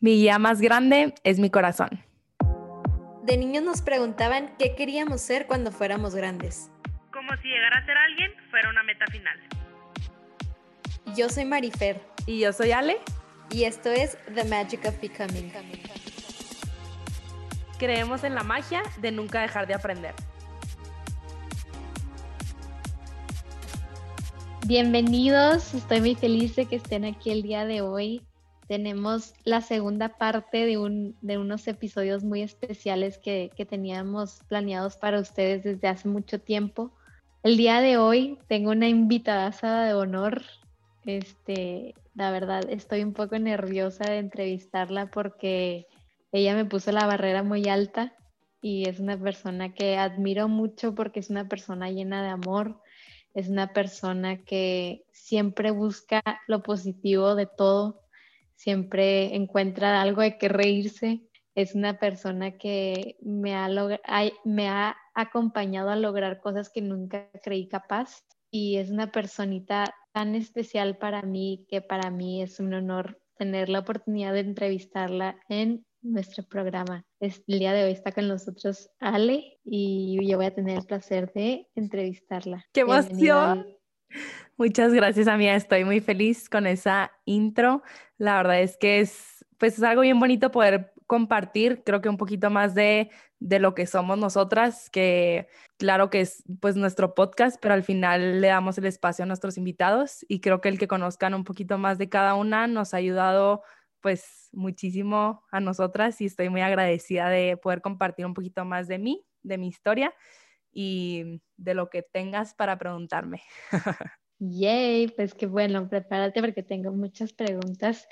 Mi guía más grande es mi corazón. De niños nos preguntaban qué queríamos ser cuando fuéramos grandes. Como si llegar a ser alguien fuera una meta final. Yo soy Marifer. Y yo soy Ale. Y esto es The Magic of Becoming. Creemos en la magia de nunca dejar de aprender. Bienvenidos, estoy muy feliz de que estén aquí el día de hoy. Tenemos la segunda parte de, un, de unos episodios muy especiales que, que teníamos planeados para ustedes desde hace mucho tiempo. El día de hoy tengo una invitada de honor. Este, la verdad, estoy un poco nerviosa de entrevistarla porque ella me puso la barrera muy alta y es una persona que admiro mucho porque es una persona llena de amor, es una persona que siempre busca lo positivo de todo, siempre encuentra algo de que reírse. Es una persona que me ha, me ha acompañado a lograr cosas que nunca creí capaz y es una personita tan especial para mí que para mí es un honor tener la oportunidad de entrevistarla en nuestro programa. El día de hoy está con nosotros Ale y yo voy a tener el placer de entrevistarla. ¡Qué emoción! Muchas gracias, amiga. Estoy muy feliz con esa intro. La verdad es que es, pues, es algo bien bonito poder compartir, creo que un poquito más de, de lo que somos nosotras, que claro que es pues nuestro podcast, pero al final le damos el espacio a nuestros invitados y creo que el que conozcan un poquito más de cada una nos ha ayudado pues muchísimo a nosotras y estoy muy agradecida de poder compartir un poquito más de mí, de mi historia y de lo que tengas para preguntarme. Yay, pues qué bueno, prepárate porque tengo muchas preguntas.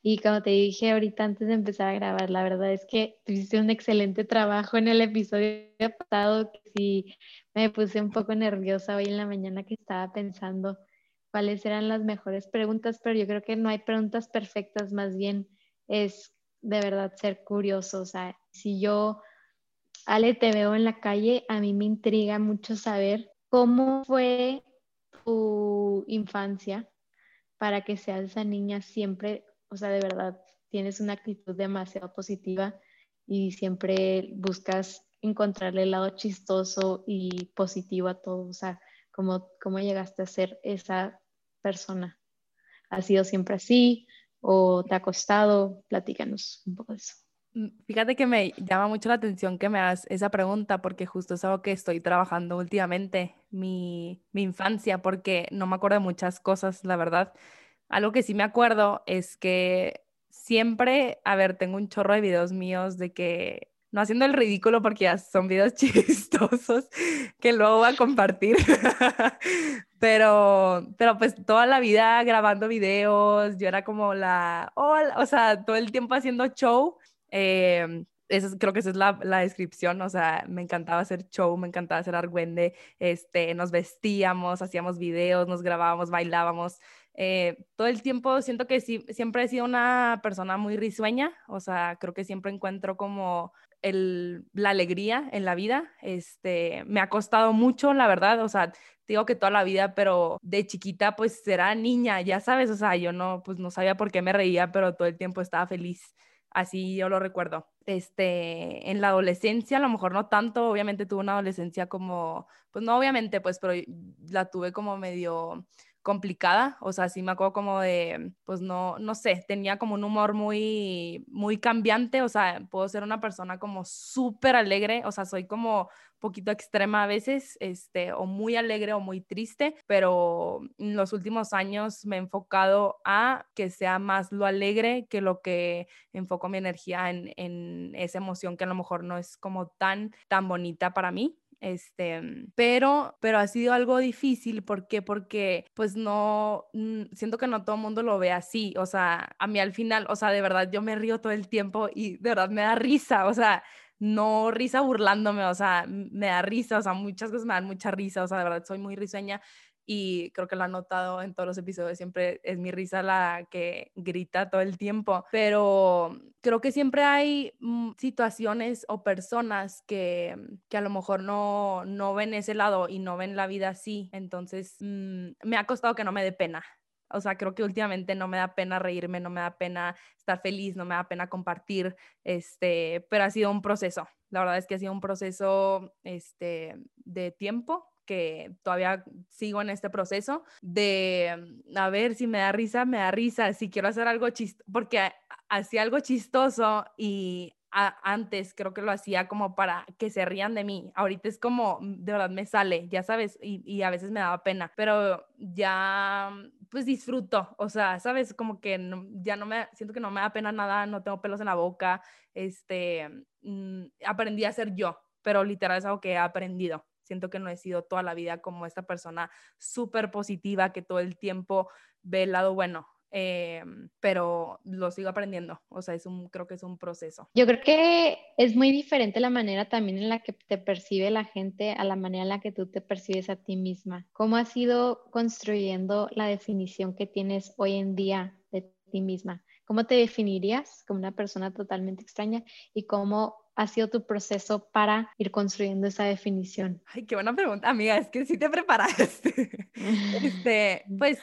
Y como te dije ahorita antes de empezar a grabar, la verdad es que hiciste un excelente trabajo en el episodio pasado, que sí me puse un poco nerviosa hoy en la mañana que estaba pensando cuáles eran las mejores preguntas, pero yo creo que no hay preguntas perfectas, más bien es de verdad ser curioso. O sea, si yo, Ale, te veo en la calle, a mí me intriga mucho saber cómo fue tu infancia para que seas esa niña siempre, o sea, de verdad, tienes una actitud demasiado positiva y siempre buscas encontrarle el lado chistoso y positivo a todo. O sea, cómo, cómo llegaste a ser esa persona. ¿Ha sido siempre así o te ha costado? Platícanos un poco de eso. Mm, fíjate que me llama mucho la atención que me hagas esa pregunta porque justo es algo que estoy trabajando últimamente, mi, mi infancia, porque no me acuerdo de muchas cosas, la verdad. Algo que sí me acuerdo es que siempre, a ver, tengo un chorro de videos míos de que no haciendo el ridículo porque ya son videos chistosos que luego voy a compartir. pero, pero pues toda la vida grabando videos, yo era como la, o sea, todo el tiempo haciendo show eh, eso, creo que esa es la, descripción, o sea, me encantaba hacer show, me encantaba hacer argüende, este, nos vestíamos, hacíamos videos, nos grabábamos, bailábamos, eh, todo el tiempo siento que siempre he sido una persona muy risueña, o sea, creo que siempre encuentro como el, la alegría en la vida, este, me ha costado mucho, la verdad, o sea, digo que toda la vida, pero de chiquita pues era niña, ya sabes, o sea, yo no, pues no sabía por qué me reía, pero todo el tiempo estaba feliz así yo lo recuerdo. Este, en la adolescencia, a lo mejor no tanto, obviamente tuve una adolescencia como, pues no obviamente, pues, pero la tuve como medio complicada, o sea, sí me acuerdo como de, pues no, no sé, tenía como un humor muy, muy cambiante, o sea, puedo ser una persona como súper alegre, o sea, soy como poquito extrema a veces, este, o muy alegre o muy triste, pero en los últimos años me he enfocado a que sea más lo alegre que lo que enfoco mi energía en, en esa emoción que a lo mejor no es como tan, tan bonita para mí. Este, pero, pero ha sido algo difícil. ¿Por qué? Porque pues no, mm, siento que no todo el mundo lo ve así. O sea, a mí al final, o sea, de verdad yo me río todo el tiempo y de verdad me da risa. O sea, no risa burlándome, o sea, me da risa, o sea, muchas cosas me dan mucha risa, o sea, de verdad soy muy risueña y creo que lo han notado en todos los episodios, siempre es mi risa la que grita todo el tiempo, pero creo que siempre hay mm, situaciones o personas que, que a lo mejor no, no ven ese lado y no ven la vida así, entonces mm, me ha costado que no me dé pena. O sea, creo que últimamente no me da pena reírme, no me da pena estar feliz, no me da pena compartir, este, pero ha sido un proceso. La verdad es que ha sido un proceso este, de tiempo que todavía sigo en este proceso de a ver si me da risa, me da risa, si quiero hacer algo chistoso, porque hacía algo chistoso y antes creo que lo hacía como para que se rían de mí. Ahorita es como, mm, de verdad me sale, ya sabes, y, y, a veces me daba pena, pero ya mm, pues disfruto, o sea, sabes, como que ya no me, siento que no me da pena nada, no tengo pelos en la boca, este, mm, aprendí a ser yo, pero literal es algo que he aprendido. Siento que no he sido toda la vida como esta persona súper positiva que todo el tiempo ve el lado bueno. Em, pero lo sigo aprendiendo, o sea, es un, creo que es un proceso. Yo creo que es muy diferente la manera también en la que te percibe la gente a la manera en la que tú te percibes a ti misma. ¿Cómo has ido construyendo la definición que tienes hoy en día de ti misma? ¿Cómo te definirías como una persona totalmente extraña y cómo ha sido tu proceso para ir construyendo esa definición? Ay, qué buena pregunta, amiga, es que sí te preparaste. este, pues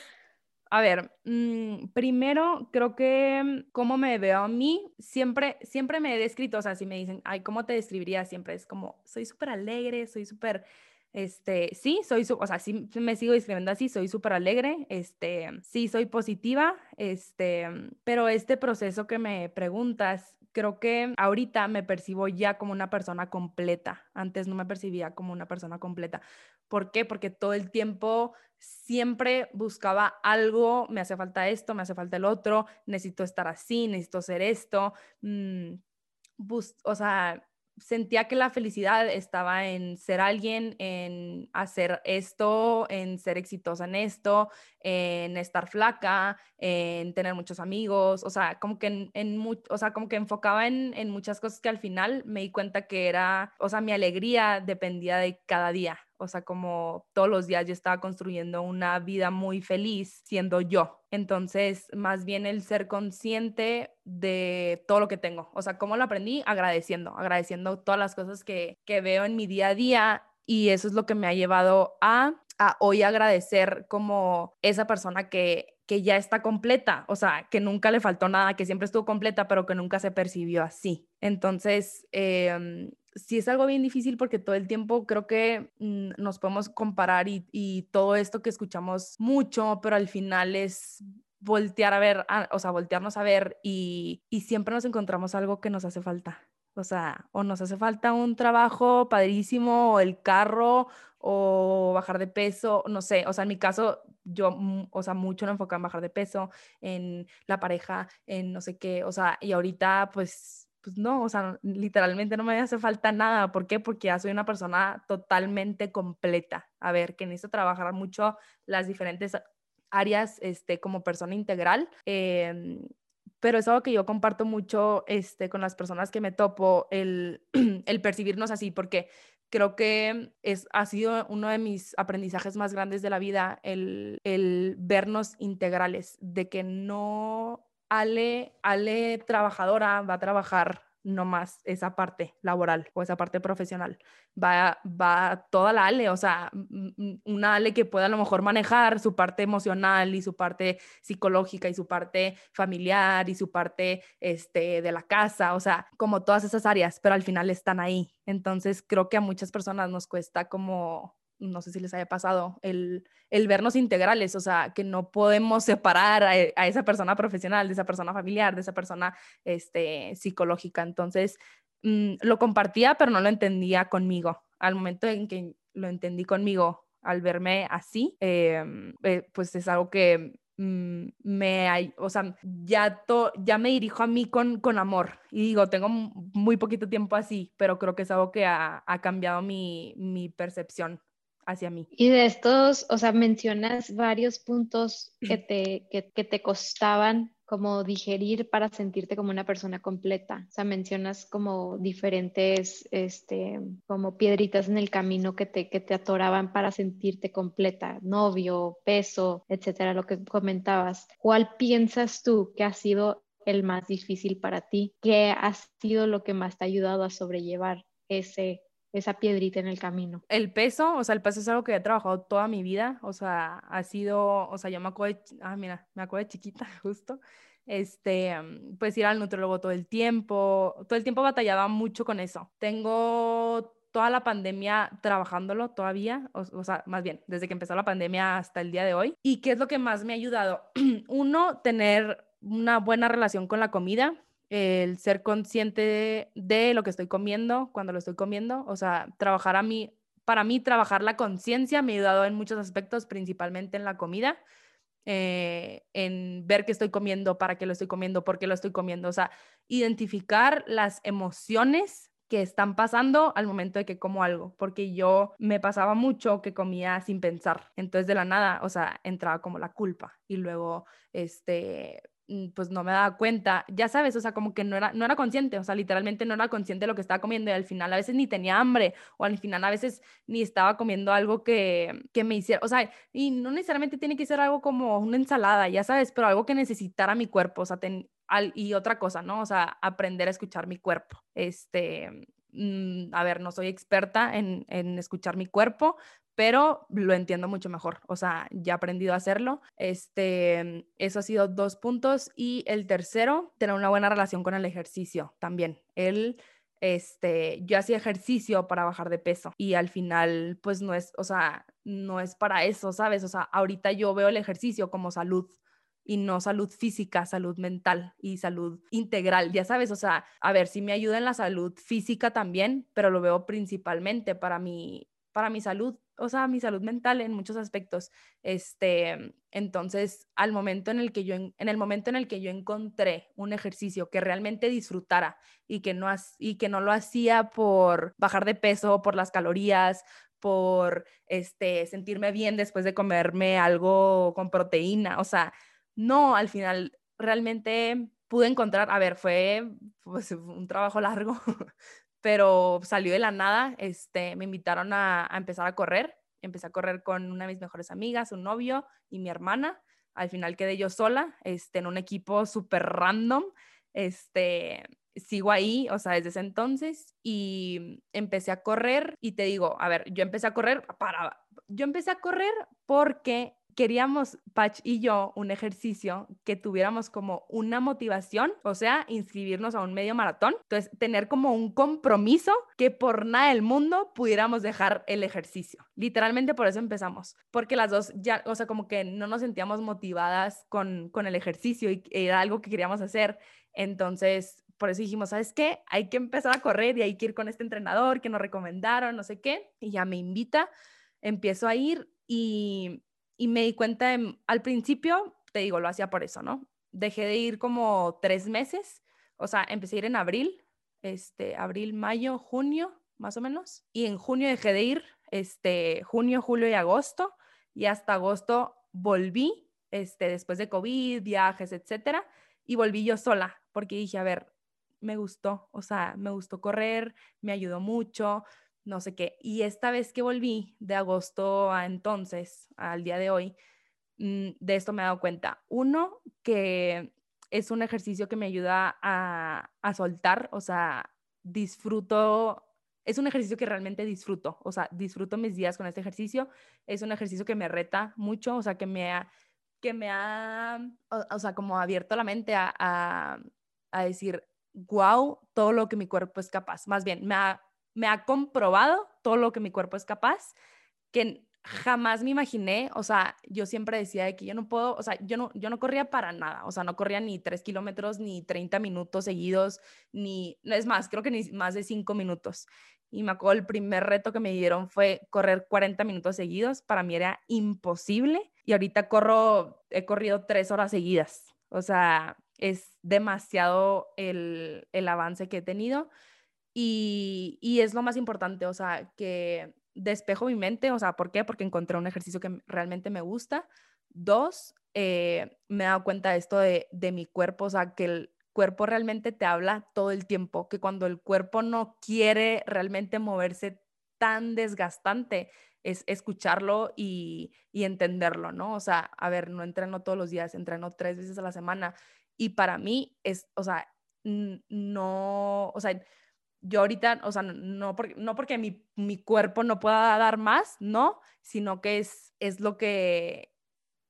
a ver, mm, primero creo que cómo me veo a mí, siempre, siempre me he descrito, o sea, si me dicen, ay, ¿cómo te describiría? Siempre es como, soy súper alegre, soy súper, este, sí, soy, o sea, sí me sigo describiendo así, soy súper alegre, este, sí, soy positiva, este, pero este proceso que me preguntas, creo que ahorita me percibo ya como una persona completa. Antes no me percibía como una persona completa. ¿Por qué? Porque todo el tiempo siempre buscaba algo, me hace falta esto, me hace falta el otro, necesito estar así, necesito hacer esto. Mm, o sea, sentía que la felicidad estaba en ser alguien, en hacer esto, en ser exitosa en esto, en estar flaca, en tener muchos amigos, o sea, como que en, o sea, como que enfocaba en, en, muchas cosas que al final me di cuenta que era, o sea, mi alegría dependía de cada día, o sea, como todos los días yo estaba construyendo una vida muy feliz siendo yo. Entonces, más bien el ser consciente de todo lo que tengo. O sea, ¿cómo lo aprendí? Agradeciendo, agradeciendo todas las cosas que, que veo en mi día a día. Y eso es lo que me ha llevado a, a hoy agradecer como esa persona que, que ya está completa, o sea, que nunca le faltó nada, que siempre estuvo completa, pero que nunca se percibió así. Entonces, eh, sí es algo bien difícil porque todo el tiempo creo que mm, nos podemos comparar y, y, todo esto que escuchamos mucho, pero al final es voltear a ver, o sea, voltearnos a ver y, y siempre nos encontramos algo que nos hace falta. O sea, o nos hace falta un trabajo padrísimo, o el carro, o bajar de peso, no sé, o sea, en mi caso, yo, mm, o sea, mucho me enfocaba en bajar de peso, en la pareja, en no sé qué, o sea, y ahorita pues pues no, o sea, literalmente no me hace falta nada. ¿Por qué? Porque ya soy una persona totalmente completa. A ver, que necesito trabajar mucho las diferentes áreas este, como persona integral. Em, pero es algo que yo comparto mucho este, con las personas que me topo, el, el percibirnos así, porque creo que es, ha sido uno de mis aprendizajes más grandes de la vida, el, el vernos integrales, de que no Ale, Ale trabajadora va a trabajar no más esa parte laboral o esa parte profesional. Va, va toda la Ale, o sea, una Ale que pueda a lo mejor manejar su parte emocional y su parte psicológica y su parte familiar y su parte este, de la casa, o sea, como todas esas áreas, pero al final están ahí. Entonces creo que a muchas personas nos cuesta como no sé si les haya pasado, el, el vernos integrales, o sea, que no podemos separar a, esa persona profesional, de esa persona familiar, de esa persona este, psicológica. Entonces, mm, lo compartía, pero no lo entendía conmigo. Al momento en que lo entendí conmigo, al verme así, em, eh, pues es algo que mm, me o sea, ya, ya me dirijo a mí con, con amor y digo, tengo muy poquito tiempo así, pero creo que es algo que ha, ha cambiado mi, mi percepción hacia mí. Y de estos, o sea, mencionas varios puntos que te, que, te costaban como digerir para sentirte como una persona completa. O sea, mencionas como diferentes, este, como piedritas en el camino que te, que te atoraban para sentirte completa, novio, peso, etcétera, lo que comentabas. ¿Cuál piensas tú que ha sido el más difícil para ti? ¿Qué ha sido lo que más te ha ayudado a sobrellevar ese esa piedrita en el camino. El peso, o sea, el peso es algo que he trabajado toda mi vida, o sea, ha sido, o sea, yo me acuerdo, de, ah, mira, me acuerdo de chiquita, justo, este, pues ir al nutriólogo todo el tiempo, todo el tiempo batallaba mucho con eso. Tengo toda la pandemia trabajándolo todavía, o, sea, más bien, desde que empezó la pandemia hasta el día de hoy. ¿Y qué es lo que más me ha ayudado? Uno, tener una buena relación con la comida, el ser consciente de, lo que estoy comiendo cuando lo estoy comiendo, o sea, trabajar a mí, para mí trabajar la conciencia me ha ayudado en muchos aspectos, principalmente en la comida. Eh, en ver qué estoy comiendo, para qué lo estoy comiendo, por qué lo estoy comiendo, o sea, identificar las emociones que están pasando al momento de que como algo, porque yo me pasaba mucho que comía sin pensar, entonces de la nada, o sea, entraba como la culpa y luego, este, pues no me daba cuenta, ya sabes, o sea, como que no era, no era consciente, o sea, literalmente no era consciente de lo que estaba comiendo y al final a veces ni tenía hambre o al final a veces ni estaba comiendo algo que, que me hiciera, o sea, y no necesariamente tiene que ser algo como una ensalada, ya sabes, pero algo que necesitara mi cuerpo, o sea, ten, y otra cosa, ¿no? O sea, aprender a escuchar mi cuerpo. Este, mm, a ver, no soy experta en, en, escuchar mi cuerpo, pero lo entiendo mucho mejor. O sea, ya he aprendido a hacerlo. Este, eso ha sido dos puntos. Y el tercero, tener una buena relación con el ejercicio también. El este, yo hacía ejercicio para bajar de peso y al final, pues no es, o sea, no es para eso, ¿sabes? O sea, ahorita yo veo el ejercicio como salud y no salud física, salud mental y salud integral, ya sabes, o sea, a ver, si me ayuda en la salud física también, pero lo veo principalmente para mi, para mi salud, o sea, mi salud mental en muchos aspectos. Este, entonces, al momento en el que yo en, el momento en el que yo encontré un ejercicio que realmente disfrutara y que no y que no lo hacía por bajar de peso, por las calorías, por este sentirme bien después de comerme algo con proteína, o sea, no, al final realmente pude encontrar, a ver, fue pues, un trabajo largo, pero salió de la nada, este, me invitaron a, empezar a correr, empecé a correr con una de mis mejores amigas, un novio y mi hermana, al final quedé yo sola, este, en un equipo súper random, este, sigo ahí, o sea, desde ese entonces y empecé a correr y te digo, a ver, yo empecé a correr para, yo empecé a correr porque queríamos, Patch y yo, un ejercicio que tuviéramos como una motivación, o sea, inscribirnos a un medio maratón. Entonces, tener como un compromiso que por nada del mundo pudiéramos dejar el ejercicio. Literalmente por eso empezamos, porque las dos ya, o sea, como que no nos sentíamos motivadas con, con el ejercicio y era algo que queríamos hacer. Entonces, por eso dijimos, ¿sabes qué? Hay que empezar a correr y hay que ir con este entrenador que nos recomendaron, no sé qué. Y ya me invita, empiezo a ir y y me di cuenta, al principio, te digo, lo hacía por eso, ¿no? Dejé de ir como tres meses, o sea, empecé a ir en abril, este, abril, mayo, junio, más o menos, y en junio dejé de ir, este, junio, julio y agosto, y hasta agosto volví, este, después de COVID, viajes, etcétera, y volví yo sola, porque dije, a ver, me gustó, o sea, me gustó correr, me ayudó mucho, no sé qué. Y esta vez que volví de agosto a entonces, al día de hoy, mm, de esto me he dado cuenta. Uno, que es un ejercicio que me ayuda a, a soltar, o sea, disfruto, es un ejercicio que realmente disfruto, o sea, disfruto mis días con este ejercicio, es un ejercicio que me reta mucho, o sea, que me ha, que me ha, o, sea, como abierto la mente a, a, a decir, wow, todo lo que mi cuerpo es capaz, más bien, me ha me ha comprobado todo lo que mi cuerpo es capaz, que jamás me imaginé, o sea, yo siempre decía que yo no puedo, o sea, yo no, yo no corría para nada, o sea, no corría ni tres kilómetros, ni 30 minutos seguidos, ni, es más, creo que ni más de cinco minutos. Y me acuerdo, el primer reto que me dieron fue correr 40 minutos seguidos, para mí era imposible, y ahorita corro, he corrido tres horas seguidas, o sea, es demasiado el, el avance que he tenido y, es lo más importante, o sea, que despejo mi mente, o sea, ¿por qué? Porque encontré un ejercicio que realmente me gusta. Dos, eh, me he dado cuenta de esto de, de mi cuerpo, o sea, que el cuerpo realmente te habla todo el tiempo, que cuando el cuerpo no quiere realmente moverse tan desgastante, es escucharlo y, y, entenderlo, ¿no? O sea, a ver, no entreno todos los días, entreno tres veces a la semana y para mí es, o sea, no, o sea, yo ahorita, o sea, no, porque, no porque mi, mi, cuerpo no pueda dar más, no, sino que es, es lo que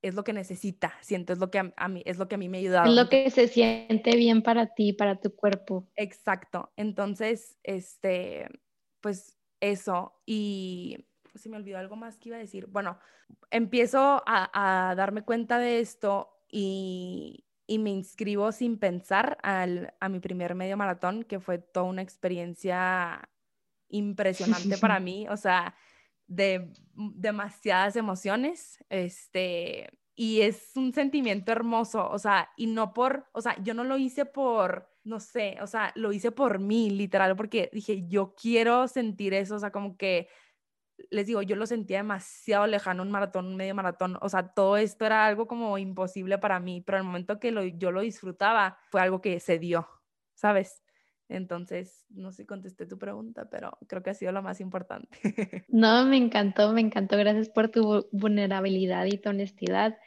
es lo que necesita, siento, es lo que a, mí es lo que a mí me ha ayudado. Es lo que se siente bien para ti, para tu cuerpo. Exacto. Entonces, este, pues eso y se me olvidó algo más que iba a decir. Bueno, empiezo a, a darme cuenta de esto y, y me inscribo sin pensar al, a mi primer medio maratón, que fue toda una experiencia impresionante para mí, o sea, de demasiadas emociones, este, y es un sentimiento hermoso, o sea, y no por, o sea, yo no lo hice por, no sé, o sea, lo hice por mí, literal, porque dije, yo quiero sentir eso, o sea, como que les digo, yo lo sentía demasiado lejano, un maratón, un medio maratón, o sea, todo esto era algo como imposible para mí, pero el momento que lo, yo lo disfrutaba fue algo que se dio, ¿sabes? Entonces, no sé si contesté tu pregunta, pero creo que ha sido lo más importante. No, me encantó, me encantó. Gracias por tu vulnerabilidad y tu honestidad.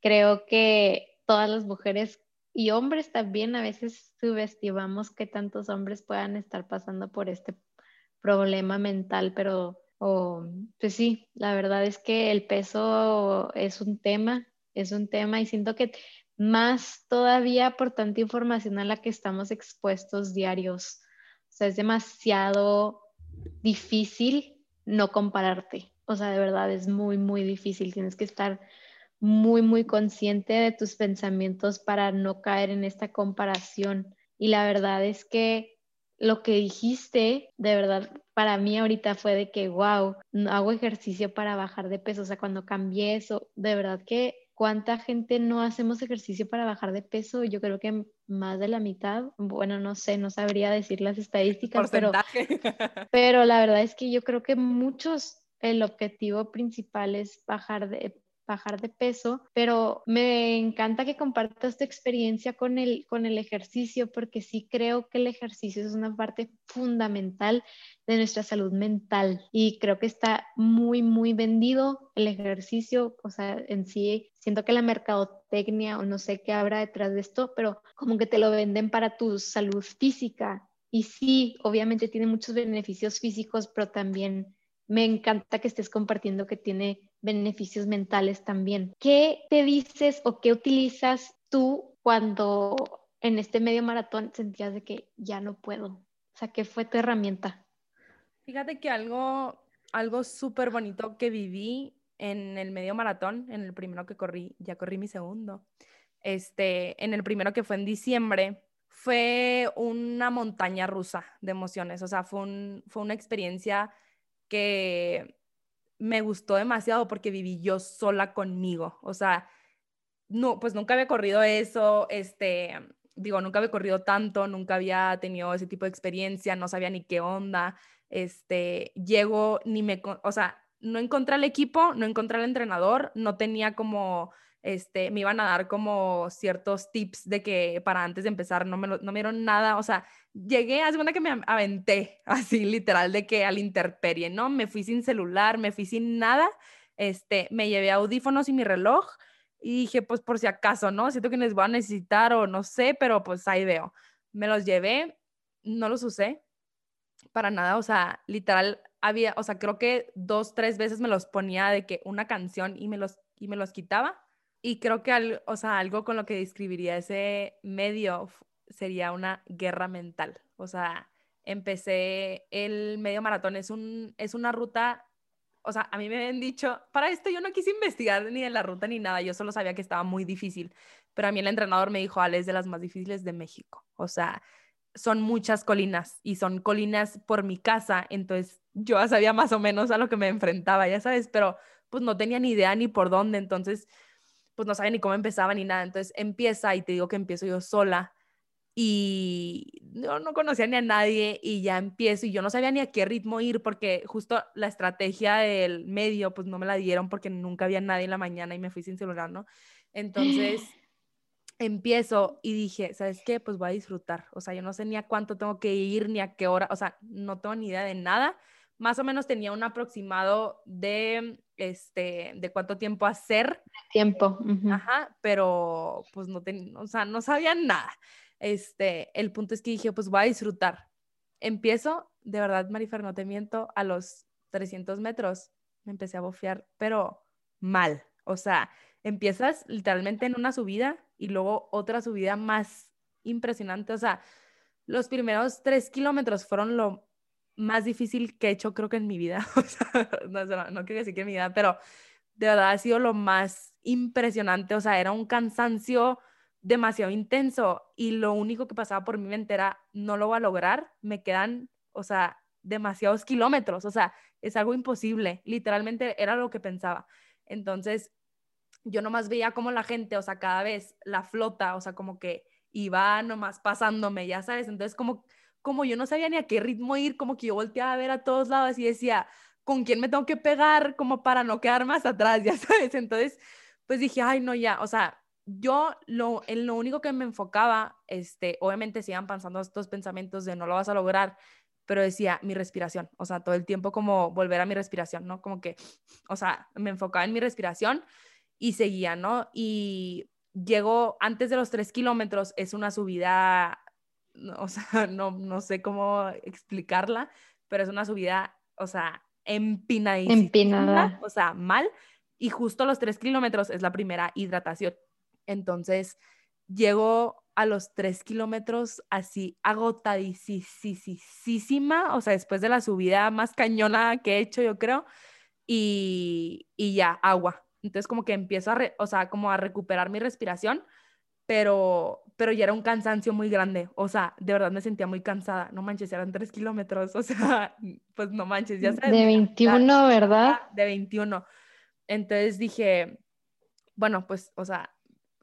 Creo que todas las mujeres y hombres también a veces subestimamos que tantos hombres puedan estar pasando por este problema mental, pero o, pues sí, la verdad es que el peso es un tema, es un tema y siento que más todavía por tanta información a la que estamos expuestos diarios. O sea, es demasiado difícil no compararte. O sea, de verdad es muy, muy difícil. Tienes que estar muy, muy consciente de tus pensamientos para no caer en esta comparación. Y la verdad es que lo que dijiste, de verdad, para mí ahorita fue de que, wow, hago ejercicio para bajar de peso. O sea, cuando cambié eso, de verdad que cuánta gente no hacemos ejercicio para bajar de peso. Yo creo que más de la mitad, bueno, no sé, no sabría decir las estadísticas, pero, pero la verdad es que yo creo que muchos, el objetivo principal es bajar de bajar de peso, pero me encanta que compartas tu experiencia con el, con el ejercicio, porque sí creo que el ejercicio es una parte fundamental de nuestra salud mental y creo que está muy, muy vendido el ejercicio, o sea, en sí, siento que la mercadotecnia o no sé qué habrá detrás de esto, pero como que te lo venden para tu salud física. Y sí, obviamente tiene muchos beneficios físicos, pero también me encanta que estés compartiendo que tiene beneficios mentales también. ¿Qué te dices o qué utilizas tú cuando en este medio maratón sentías de que ya no puedo? O sea, ¿qué fue tu herramienta? Fíjate que algo, algo súper bonito que viví en el medio maratón, en el primero que corrí, ya corrí mi segundo, este, en el primero que fue en diciembre, fue una montaña rusa de emociones, o sea, fue, un, fue una experiencia que me gustó demasiado porque viví yo sola conmigo. O sea, no, pues nunca había corrido eso, este, digo, nunca había corrido tanto, nunca había tenido ese tipo de experiencia, no sabía ni qué onda. Este, llego, ni me, o sea, no encontré el equipo, no encontré al entrenador, no tenía como este, me iban a dar como ciertos tips de que para antes de empezar no me, no me dieron nada, o sea, llegué, a segunda que me aventé, así literal, de que al interperie, ¿no? Me fui sin celular, me fui sin nada, este, me llevé audífonos y mi reloj y dije, pues por si acaso, ¿no? Siento que les voy a necesitar o no sé, pero pues ahí veo. Me los llevé, no los usé para nada, o sea, literal, había, o sea, creo que dos, tres veces me los ponía de que una canción y me los, y me los quitaba y creo que algo, o sea, algo con lo que describiría ese medio sería una guerra mental. O sea, empecé el medio maratón, es, un, es una ruta, o sea, a mí me habían dicho, para esto yo no quise investigar ni de la ruta ni nada, yo solo sabía que estaba muy difícil, pero a mí el entrenador me dijo, Ale, es de las más difíciles de México. O sea, son muchas colinas y son colinas por mi casa, entonces yo ya sabía más o menos a lo que me enfrentaba, ya sabes, pero pues no tenía ni idea ni por dónde, entonces pues no sabía ni cómo empezaba ni nada. Entonces empieza y te digo que empiezo yo sola y no, no conocía ni a nadie y ya empiezo y yo no sabía ni a qué ritmo ir porque justo la estrategia del medio pues no me la dieron porque nunca había nadie en la mañana y me fui sin celular, ¿no? Entonces empiezo y dije, ¿sabes qué? Pues voy a disfrutar. O sea, yo no sé ni a cuánto tengo que ir ni a qué hora, o sea, no tengo ni idea de nada. Más o menos tenía un aproximado de este, de cuánto tiempo hacer. Tiempo. Ajá, pero pues no tenía, o sea, no sabía nada. Este, el punto es que dije, pues voy a disfrutar. empiezo, de verdad, Marifer, no te miento, a los 300 metros me empecé a bofear, pero mal. O sea, empiezas literalmente en una subida y luego otra subida más impresionante. O sea, los primeros tres kilómetros fueron lo más difícil que he hecho creo que en mi vida. O sea, no, no, no decir que en mi vida, pero de verdad ha sido lo más impresionante. O sea, era un cansancio demasiado intenso y lo único que pasaba por mi mente era, no lo voy a lograr, me quedan, o sea, demasiados kilómetros, o sea, es algo imposible, literalmente era lo que pensaba. Entonces, yo nomás veía como la gente, o sea, cada vez la flota, o sea, como que iba nomás pasándome, ya sabes, entonces como, como yo no sabía ni a qué ritmo ir, como que yo volteaba a ver a todos lados y decía, ¿con quién me tengo que pegar como para no quedar más atrás, ya sabes? Entonces, pues dije, ay, no, ya, o sea, yo lo, en lo único que me enfocaba, este, obviamente sigan pasando estos pensamientos de no lo vas a lograr, pero decía mi respiración, o sea, todo el tiempo como volver a mi respiración, ¿no? Como que, o sea, me enfocaba en mi respiración y seguía, ¿no? Y llego antes de los tres kilómetros, es una subida, o sea, no, no sé cómo explicarla, pero es una subida, o sea, empinadísima. Empinada. O sea, mal. Y justo a los tres kilómetros es la primera hidratación. Entonces, llego a los tres kilómetros así agotadísima, o sea, después de la subida más cañona que he hecho, yo creo, y, y ya, agua. Entonces, como que empiezo a, o sea, como a recuperar mi respiración, pero, pero ya era un cansancio muy grande, o sea, de verdad me sentía muy cansada, no manches, eran tres kilómetros, o sea, pues no manches, ya sabes. De 21, ¿verdad? De 21. Entonces dije, bueno, pues, o sea,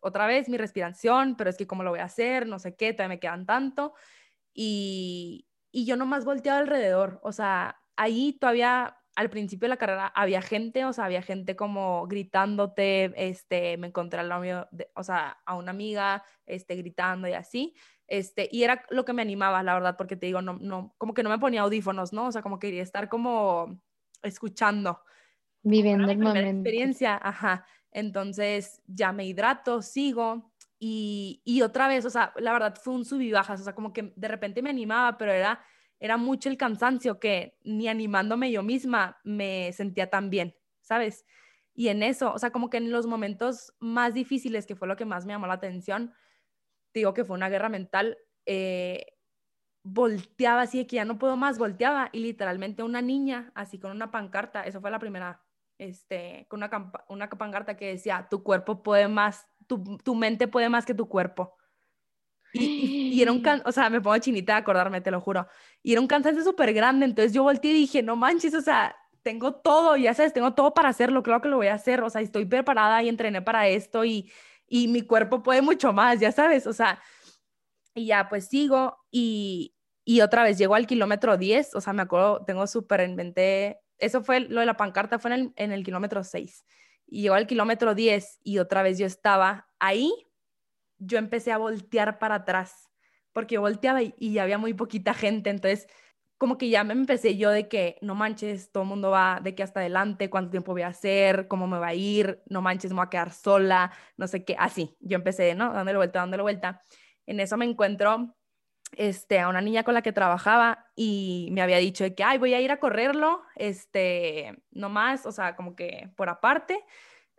otra vez mi respiración, pero es que cómo lo voy a hacer, no sé qué, todavía me quedan tanto. Y, y yo nomás volteaba alrededor, o sea, ahí todavía al principio de la carrera había gente, o sea, había gente como gritándote, este, me encontré al novio, o sea, a una amiga, este, gritando y así, este, y era lo que me animaba, la verdad, porque te digo, no, no, como que no me ponía audífonos, ¿no? O sea, como quería estar como escuchando. Viviendo el momento. experiencia, ajá. Entonces ya me hidrato, sigo y, y, otra vez, o sea, la verdad fue un sub y bajas, o sea, como que de repente me animaba, pero era, era mucho el cansancio que ni animándome yo misma me sentía tan bien, ¿sabes? Y en eso, o sea, como que en los momentos más difíciles, que fue lo que más me llamó la atención, digo que fue una guerra mental, eh, volteaba así de que ya no puedo más, volteaba y literalmente una niña así con una pancarta, eso fue la primera este, con una, una pancarta que decía, tu cuerpo puede más, tu, tu mente puede más que tu cuerpo. Y, y, era un, can o sea, me pongo chinita de acordarme, te lo juro. Y era un cansancio súper grande, entonces yo volteé y dije, no manches, o sea, tengo todo, ya sabes, tengo todo para hacerlo, claro que lo voy a hacer, o sea, estoy preparada y entrené para esto y, y mi cuerpo puede mucho más, ya sabes, o sea, y ya pues sigo y, y otra vez llego al kilómetro 10, o sea, me acuerdo, tengo súper en mente eso fue lo de la pancarta, fue en el, kilómetro 6. Y llegó al kilómetro 10 y otra vez yo estaba ahí, yo empecé a voltear para atrás, porque volteaba y, y había muy poquita gente, entonces como que ya me empecé yo de que no manches, todo mundo va de que hasta adelante, cuánto tiempo voy a hacer, cómo me va a ir, no manches, me voy a quedar sola, no sé qué, así, yo empecé, ¿no? Dándole vuelta, dándole vuelta. En eso me encuentro este, a una niña con la que trabajaba y me había dicho de que, ay, voy a ir a correrlo, este, nomás, o sea, como que por aparte,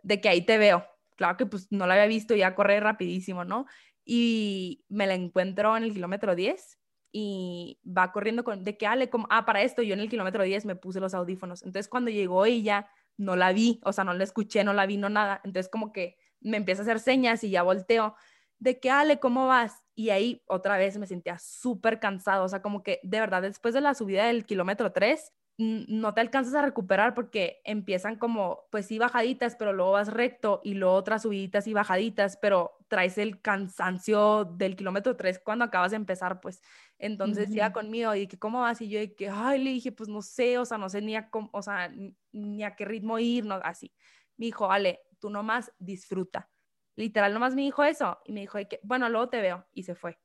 de que ahí te veo. Claro que pues no la había visto ya correr rapidísimo, ¿no? Y me la encuentro en el kilómetro 10 y va corriendo con, de que, Ale, como, ah, para esto yo en el kilómetro 10 me puse los audífonos. Entonces cuando llegó ella, no la vi, o sea, no la escuché, no la vi, no nada. Entonces como que me empieza a hacer señas y ya volteo de que, Ale, ¿cómo vas? Y ahí otra vez me sentía súper cansado, o sea, como que de verdad después de la subida del kilómetro 3, no te alcanzas a recuperar porque empiezan como, pues sí, bajaditas, pero luego vas recto y luego otras subiditas y bajaditas, pero traes el cansancio del kilómetro 3 cuando acabas de empezar, pues. Entonces llega conmigo y que, ¿cómo vas? Y yo de que, ay, le dije, pues no sé, o sea, no sé ni a, cómo, o sea, ni a qué ritmo ir, no, así. Me dijo, Ale, tú nomás disfruta Literal, nomás me dijo eso y me dijo, bueno, luego te veo y se fue.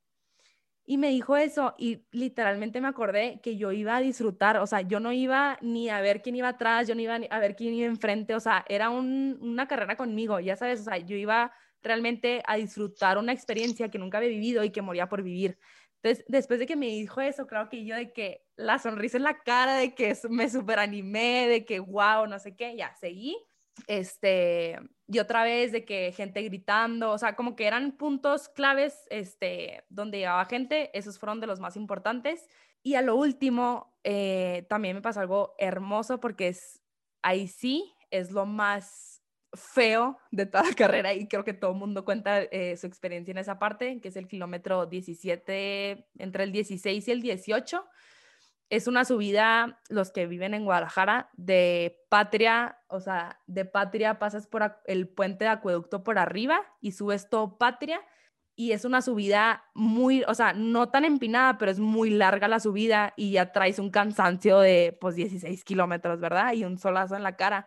Y me dijo eso y literalmente me acordé que yo iba a disfrutar, o sea, yo no iba ni a ver quién iba atrás, yo no iba a ver quién iba enfrente, o sea, era una carrera conmigo, ya sabes, o sea, yo iba realmente a disfrutar una experiencia que nunca había vivido y que moría por vivir. Entonces, después de que me dijo eso, claro que yo de que la sonrisa en la cara, de que me super animé, de que wow, no sé qué, ya seguí. Este, y otra vez de que gente gritando, o sea, como que eran puntos claves, este, donde llegaba gente, esos fueron de los más importantes. Y a lo último, eh, también me pasó algo hermoso porque es, ahí sí, es lo más feo de toda la carrera y creo que todo el mundo cuenta eh, su experiencia en esa parte, que es el kilómetro 17, entre el 16 y el 18. Es una subida, los que viven en Guadalajara, de Patria, o sea, de Patria pasas por el puente de acueducto por arriba y subes todo Patria y es una subida muy, o sea, no tan empinada, pero es muy larga la subida y ya traes un cansancio de pues 16 kilómetros, ¿verdad? Y un solazo en la cara.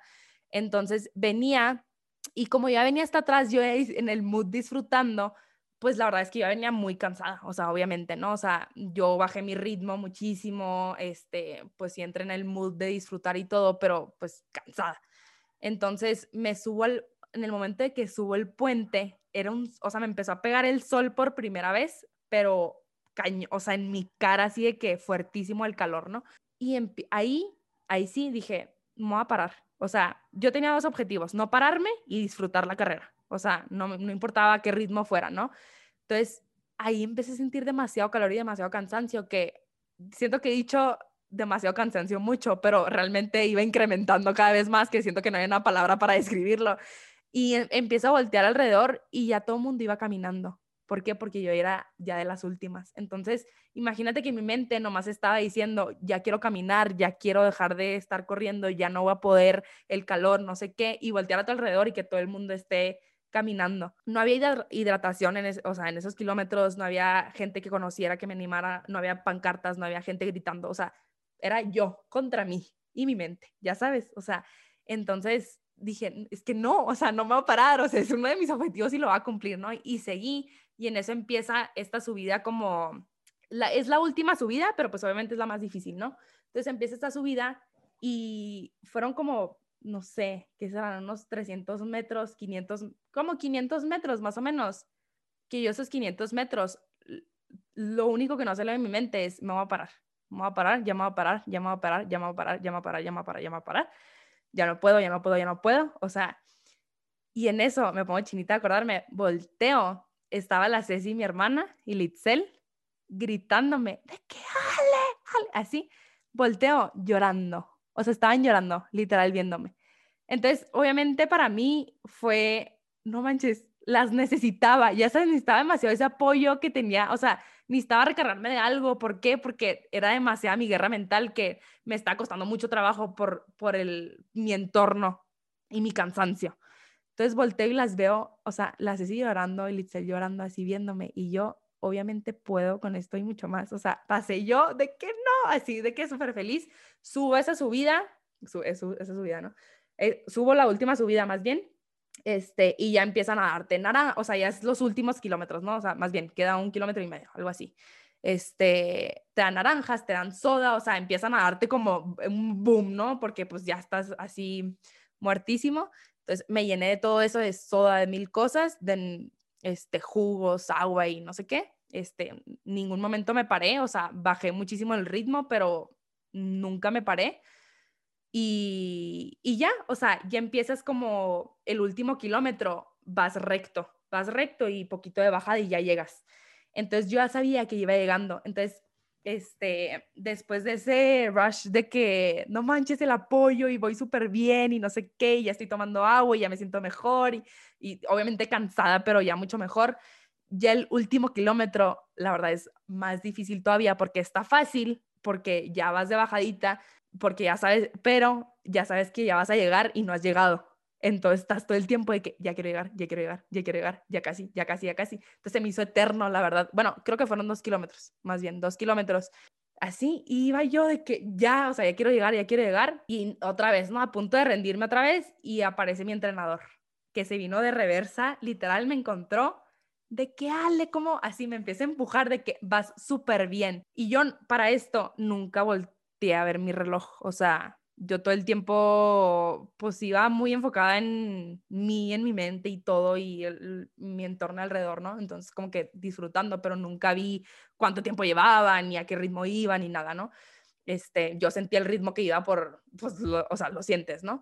Entonces venía y como ya venía hasta atrás, yo en el mood disfrutando, pues la verdad es que yo venía muy cansada, o sea, obviamente, ¿no? O sea, yo bajé mi ritmo muchísimo, este, pues sí entré en el mood de disfrutar y todo, pero pues cansada. Entonces me subo al, en el momento de que subo el puente, era un, o sea, me empezó a pegar el sol por primera vez, pero caño, o sea, en mi cara así de que fuertísimo el calor, ¿no? Y ahí, ahí sí dije, me voy a parar. O sea, yo tenía dos objetivos, no pararme y disfrutar la carrera. O sea, no, no importaba qué ritmo fuera, ¿no? Entonces, ahí empecé a sentir demasiado calor y demasiado cansancio, que siento que he dicho demasiado cansancio mucho, pero realmente iba incrementando cada vez más, que siento que no hay una palabra para describirlo. Y em, empiezo a voltear alrededor y ya todo el mundo iba caminando. ¿Por qué? Porque yo era ya de las últimas. Entonces, imagínate que mi mente nomás estaba diciendo, ya quiero caminar, ya quiero dejar de estar corriendo, ya no voy a poder, el calor, no sé qué, y voltear a tu alrededor y que todo el mundo esté caminando. No había hidratación en, o sea, en esos kilómetros, no había gente que conociera, que me animara, no había pancartas, no había gente gritando, o sea, era yo contra mí y mi mente, ya sabes, o sea, entonces dije, es que no, o sea, no me voy a parar, o sea, es uno de mis objetivos y lo va a cumplir, ¿no? Y seguí y en eso empieza esta subida como, es la última subida, pero pues obviamente es la más difícil, ¿no? Entonces empieza esta subida y fueron como, no sé, que serán unos 300 metros, 500, como 500 metros más o menos, que yo esos 500 metros, lo único que no sale en mi mente es, me voy a parar, me voy a parar, ya a parar, ya a parar, ya a parar, ya a parar, ya a parar, ya a parar ya no puedo, ya no puedo, ya no puedo. O sea, y en eso me pongo chinita a acordarme, volteo, estaba la Ceci, mi hermana, y Litzel, gritándome, de qué Ale, así, volteo llorando. O sea, estaban llorando, literal, viéndome. Entonces, obviamente para mí fue, no manches, las necesitaba, ya sabes, necesitaba demasiado ese apoyo que tenía, o sea, necesitaba recargarme de algo. ¿Por qué? Porque era demasiada mi guerra mental que me está costando mucho trabajo por, por el, mi entorno y mi cansancio. Entonces volteo y las veo, o sea, las estoy llorando y Litzel llorando así viéndome y yo obviamente puedo con esto y mucho más. O sea, pasé yo de que no, así de que súper feliz, subo esa subida, su, esa subida, ¿no? Eh, subo la última subida más bien este, y ya empiezan a darte naranja, o sea, ya es los últimos kilómetros, ¿no? O sea, más bien, queda un kilómetro y medio, algo así. Este, te dan naranjas, te dan soda, o sea, empiezan a darte como un boom, ¿no? Porque pues ya estás así muertísimo. Entonces me llené de todo eso de soda, de mil cosas, de este, jugos, agua y no sé qué. Este, ningún momento me paré, o sea, bajé muchísimo el ritmo, pero nunca me paré. Y, ya, o sea, ya empiezas como el último kilómetro, vas recto, vas recto y poquito de bajada y ya llegas. Entonces yo ya sabía que iba llegando. Entonces, este, después de ese rush de que no manches el apoyo y voy súper bien y no sé qué, y ya estoy tomando agua y ya me siento mejor y, y obviamente cansada, pero ya mucho mejor. Ya el último kilómetro, la verdad es más difícil todavía porque está fácil, porque ya vas de bajadita, porque ya sabes, pero ya sabes que ya vas a llegar y no has llegado. Entonces estás todo el tiempo de que ya quiero llegar, ya quiero llegar, ya quiero llegar, ya casi, ya casi, ya casi. Entonces se me hizo eterno, la verdad. Bueno, creo que fueron dos kilómetros, más bien, dos kilómetros. Así iba yo de que ya, o sea, ya quiero llegar, ya quiero llegar. Y otra vez, ¿no? A punto de rendirme otra vez y aparece mi entrenador, que se vino de reversa, literal me encontró de que Ale, como así me empieza a empujar de que vas súper bien. Y yo para esto nunca volteé a ver mi reloj, o sea, yo todo el tiempo pues iba muy enfocada en mí, en mi mente y todo y mi entorno alrededor, ¿no? Entonces como que disfrutando, pero nunca vi cuánto tiempo llevaba, ni a qué ritmo iba, ni nada, ¿no? Este, yo sentía el ritmo que iba por, pues, o sea, lo sientes, ¿no?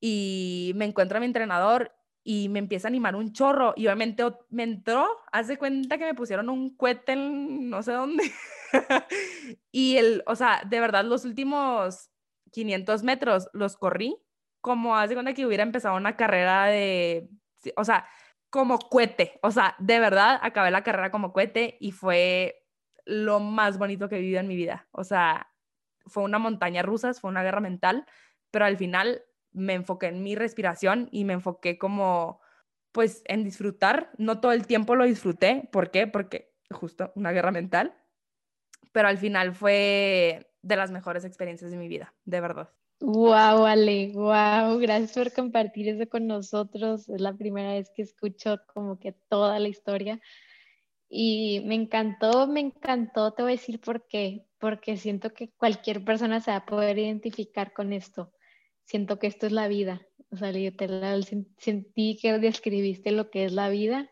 Y me encuentro a mi entrenador y me empieza a animar un chorro y obviamente me entró, hace cuenta que me pusieron un cohete en no sé dónde. y el, o sea, de verdad los últimos 500 metros los corrí como hace cuenta que hubiera empezado una carrera de, o sea, como cohete, o sea, de verdad acabé la carrera como cohete y fue lo más bonito que he vivido en mi vida. O sea, fue una montaña rusa, fue una guerra mental, pero al final me enfoqué en mi respiración y me enfoqué como, pues, en disfrutar. No todo el tiempo lo disfruté. ¿Por qué? Porque justo una guerra mental. Pero al final fue de las mejores experiencias de mi vida, de verdad. Wow, Ale, wow, gracias por compartir eso con nosotros. Es la primera vez que escucho como que toda la historia. Y me encantó, me encantó, te voy a decir por qué, porque siento que cualquier persona se va a poder identificar con esto siento que esto es la vida. O sea, literal, sentí que describiste lo que es la vida.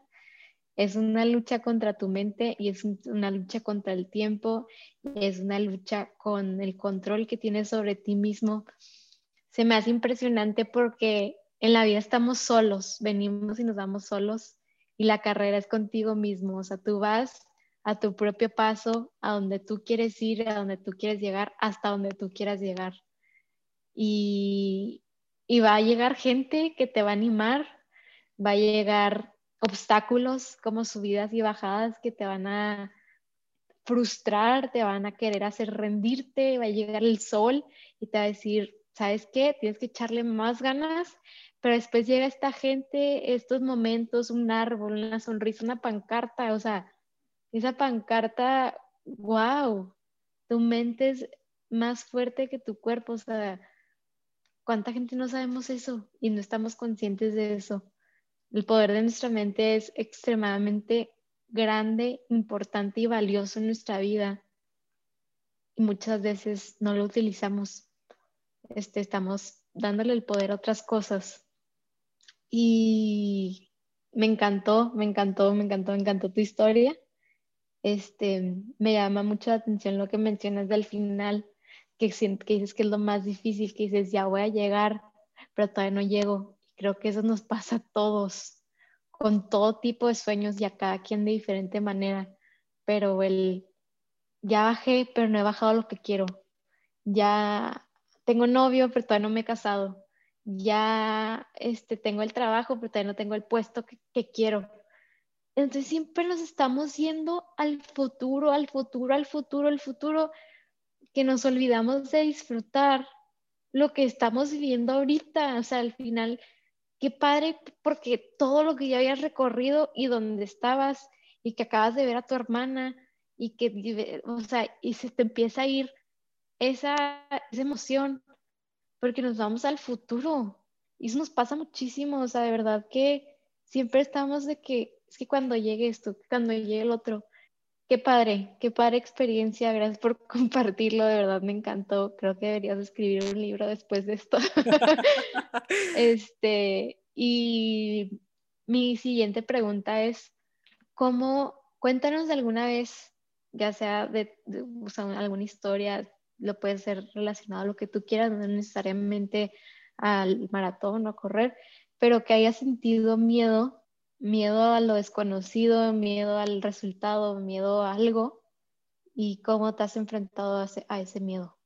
Es una lucha contra tu mente y es una lucha contra el tiempo, es una lucha con el control que tienes sobre ti mismo. Se me hace impresionante porque en la vida estamos solos, venimos y nos vamos solos y la carrera es contigo mismo. O sea, tú vas a tu propio paso, a donde tú quieres ir, a donde tú quieres llegar, hasta donde tú quieras llegar y, va a llegar gente que te va a animar, va a llegar obstáculos como subidas y bajadas que te van a frustrar, te van a querer hacer rendirte, va a llegar el sol y te va a decir, ¿sabes qué? Tienes que echarle más ganas, pero después llega esta gente, estos momentos, un árbol, una sonrisa, una pancarta, o sea, esa pancarta, wow, tu mente es más fuerte que tu cuerpo, o sea, ¿Cuánta gente no sabemos eso y no estamos conscientes de eso? El poder de nuestra mente es extremadamente grande, importante y valioso en nuestra vida. Y muchas veces no lo utilizamos. Este, estamos dándole el poder a otras cosas. Y me encantó, me encantó, me encantó, me encantó tu historia. Este, me llama mucho la atención lo que mencionas del final, que, que dices que es lo más difícil, que dices, ya voy a llegar, pero todavía no llego. Creo que eso nos pasa a todos, con todo tipo de sueños y a cada quien de diferente manera, pero el, ya bajé, pero no he bajado lo que quiero. Ya tengo novio, pero todavía no me he casado. Ya este, tengo el trabajo, pero todavía no tengo el puesto que, que quiero. Entonces siempre nos estamos yendo al futuro, al futuro, al futuro, al futuro, que nos olvidamos de disfrutar lo que estamos viviendo ahorita. O sea, al final, qué padre, porque todo lo que ya habías recorrido y donde estabas y que acabas de ver a tu hermana y que, o sea, y se te empieza a ir esa, esa emoción, porque nos vamos al futuro. Y eso nos pasa muchísimo, o sea, de verdad que siempre estamos de que, es que cuando llegue esto, cuando llegue el otro, Qué padre, qué padre experiencia. Gracias por compartirlo, de verdad me encantó. Creo que deberías escribir un libro después de esto. este, y mi siguiente pregunta es, ¿cómo, cuéntanos de alguna vez, ya sea de, alguna historia, lo puede ser relacionado a lo que tú quieras, no necesariamente al maratón o correr, pero que hayas sentido miedo miedo a lo desconocido, miedo al resultado, miedo a algo y cómo te has enfrentado a ese, miedo.